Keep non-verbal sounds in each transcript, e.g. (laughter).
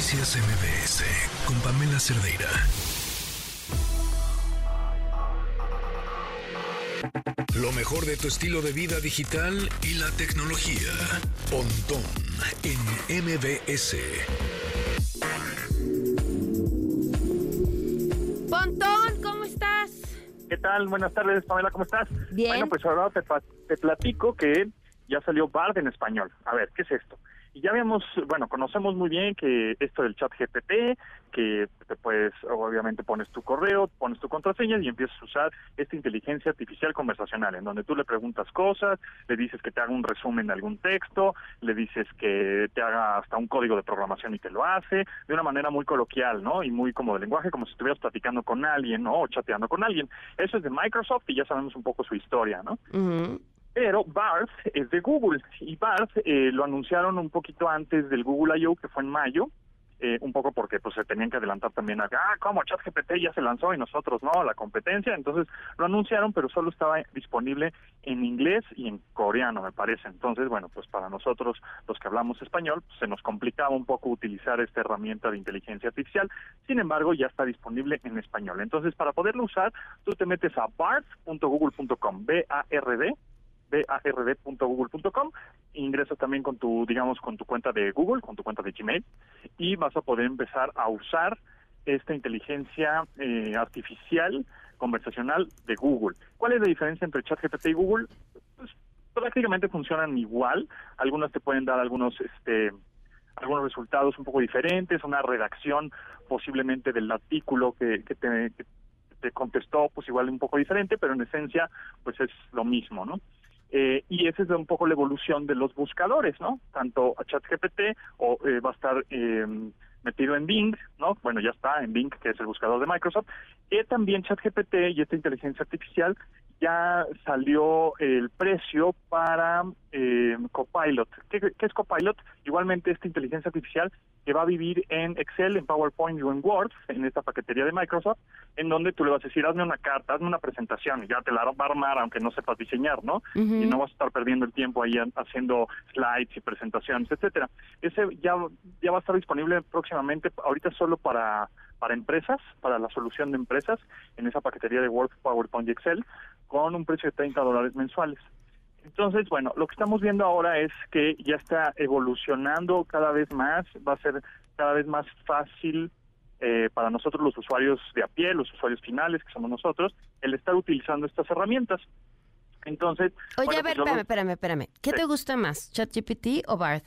Noticias MBS con Pamela Cerdeira. Lo mejor de tu estilo de vida digital y la tecnología. Pontón en MBS. Pontón, ¿cómo estás? ¿Qué tal? Buenas tardes, Pamela, ¿cómo estás? Bien. Bueno, pues ahora te, te platico que ya salió Bard en español. A ver, ¿qué es esto? Y ya habíamos, bueno, conocemos muy bien que esto del chat GPT, que te puedes, obviamente pones tu correo, pones tu contraseña y empiezas a usar esta inteligencia artificial conversacional, en donde tú le preguntas cosas, le dices que te haga un resumen de algún texto, le dices que te haga hasta un código de programación y te lo hace, de una manera muy coloquial, ¿no? Y muy como de lenguaje, como si estuvieras platicando con alguien, ¿no? O chateando con alguien. Eso es de Microsoft y ya sabemos un poco su historia, ¿no? Ujú. Pero Barth es de Google y Barth eh, lo anunciaron un poquito antes del Google I.O. que fue en mayo, eh, un poco porque pues se tenían que adelantar también a, ah, como ChatGPT ya se lanzó y nosotros no, la competencia, entonces lo anunciaron, pero solo estaba disponible en inglés y en coreano, me parece. Entonces, bueno, pues para nosotros, los que hablamos español, pues, se nos complicaba un poco utilizar esta herramienta de inteligencia artificial, sin embargo, ya está disponible en español. Entonces, para poderlo usar, tú te metes a bard.google.com, B-A-R-D, bard.google.com, ingresas también con tu, digamos, con tu cuenta de Google, con tu cuenta de Gmail, y vas a poder empezar a usar esta inteligencia eh, artificial conversacional de Google. ¿Cuál es la diferencia entre ChatGPT y Google? Pues prácticamente funcionan igual. Algunas te pueden dar algunos, este, algunos resultados un poco diferentes, una redacción posiblemente del artículo que, que te contestó, pues igual un poco diferente, pero en esencia, pues es lo mismo, ¿no? Eh, y esa es un poco la evolución de los buscadores, ¿no? Tanto a ChatGPT o eh, va a estar eh, metido en Bing, ¿no? Bueno, ya está en Bing, que es el buscador de Microsoft. Y también ChatGPT y esta inteligencia artificial ya salió el precio para eh, Copilot. ¿Qué, ¿Qué es Copilot? Igualmente esta inteligencia artificial que va a vivir en Excel, en PowerPoint o en Word, en esta paquetería de Microsoft, en donde tú le vas a decir, hazme una carta, hazme una presentación, y ya te la va a armar aunque no sepas diseñar, ¿no? Y no vas a estar perdiendo el tiempo ahí haciendo slides y presentaciones, etcétera. Ese ya, ya va a estar disponible próximamente, ahorita solo para para empresas, para la solución de empresas, en esa paquetería de Word, PowerPoint y Excel, con un precio de 30 dólares mensuales. Entonces, bueno, lo que estamos viendo ahora es que ya está evolucionando cada vez más, va a ser cada vez más fácil eh, para nosotros los usuarios de a pie, los usuarios finales, que somos nosotros, el estar utilizando estas herramientas. Entonces, Oye, bueno, a ver, pues espérame, espérame, espérame. ¿Qué Sí. te gusta más, ChatGPT o Bard?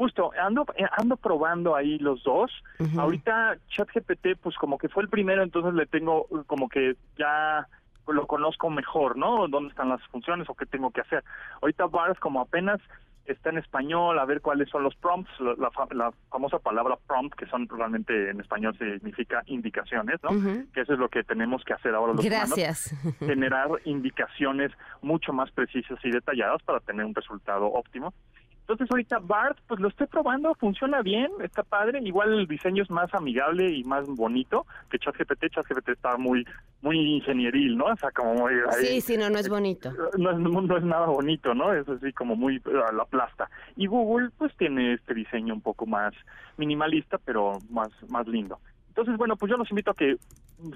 Justo, ando, eh, ando probando ahí los dos. Ujú. Ahorita ChatGPT, pues como que fue el primero, entonces le tengo uh, como que ya lo conozco mejor, ¿no? ¿Dónde están las funciones o qué tengo que hacer? Ahorita Bard como apenas está en español, a ver cuáles son los prompts, la, la fa- la famosa palabra prompt, que son realmente en español significa indicaciones, ¿no? Que eso es lo que tenemos que hacer ahora los humanos Gracias. (laughs) generar indicaciones mucho más precisas y detalladas para tener un resultado óptimo. Entonces ahorita BART, pues lo estoy probando, funciona bien, está padre, igual el diseño es más amigable y más bonito que ChatGPT, ChatGPT está muy muy ingenieril, ¿no? O sea, como muy... ahí- Sí, sí, no, no es bonito. no es, no es nada bonito, ¿no? Es así como muy eh, a la plasta. Y Google, pues tiene este diseño un poco más minimalista, pero más, más lindo. Entonces, bueno, pues yo los invito a que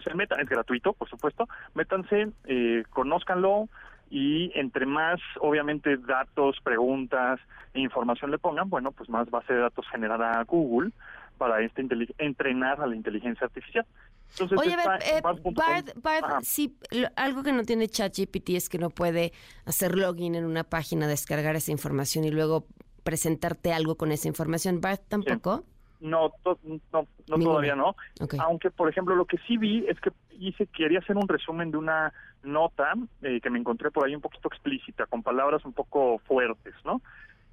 se metan, es gratuito, por supuesto, métanse, eh, conózcanlo y entre más, obviamente, datos, preguntas e información le pongan, bueno, pues más base de datos generará Google para este entrenar a la inteligencia artificial. Entonces, Oye, a ver, está eh, Bard, Ajá. sí, lo- algo que no tiene ChatGPT es que no puede hacer login en una página, descargar esa información y luego presentarte algo con esa información. Bard tampoco. No, to- no, todavía no. Aunque, por ejemplo, lo que sí vi es que hice, quería hacer un resumen de una nota eh, que me encontré por ahí un poquito explícita, con palabras un poco fuertes, ¿no?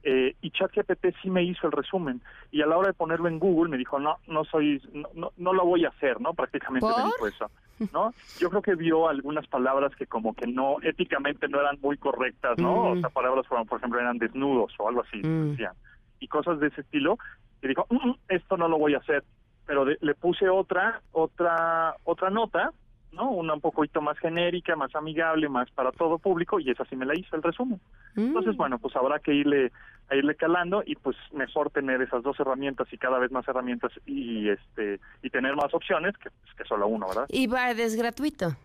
Eh, y ChatGPT sí me hizo el resumen y a la hora de ponerlo en Google me dijo no no soy no, no, no lo voy a hacer no prácticamente me ¿Por? dijo eso no yo creo que vio algunas palabras que como que no éticamente no eran muy correctas no o Mm. sea palabras como por ejemplo eran desnudos o algo así Mm. decían y cosas de ese estilo y dijo "Mm, mm, esto no lo voy a hacer pero de- le puse otra otra otra nota ¿no? Una un poquito más genérica, más amigable, más para todo público y esa sí me la hizo el resumen. Entonces, Mm. bueno, pues habrá que irle a irle calando y pues mejor tener esas dos herramientas y cada vez más herramientas y este y tener más opciones que, pues, que solo uno, ¿verdad? Y Bard es gratuito.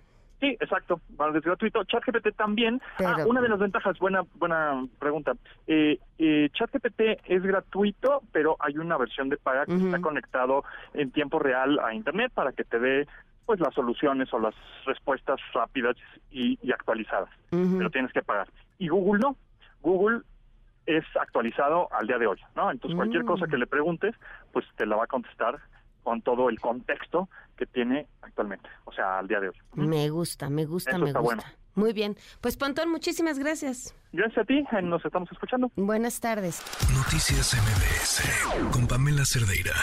Sí, exacto, Bard es gratuito. ChatGPT también. Ah, una de las ventajas, buena buena pregunta. Eh, eh, ChatGPT es gratuito, pero hay una versión de paga que está conectado en tiempo real a Internet para que te dé pues las soluciones o las respuestas rápidas y, y actualizadas. Pero tienes que pagar. Y Google no. Google es actualizado al día de hoy, ¿no? Entonces cualquier Mm. cosa que le preguntes, pues te la va a contestar con todo el contexto que tiene actualmente, o sea, al día de hoy. Me gusta, me gusta, Eso me está gusta. bueno. Muy bien. Pues Pontón, muchísimas gracias. Gracias a ti, eh, nos estamos escuchando. Buenas tardes. Noticias MBS con Pamela Cerdeira.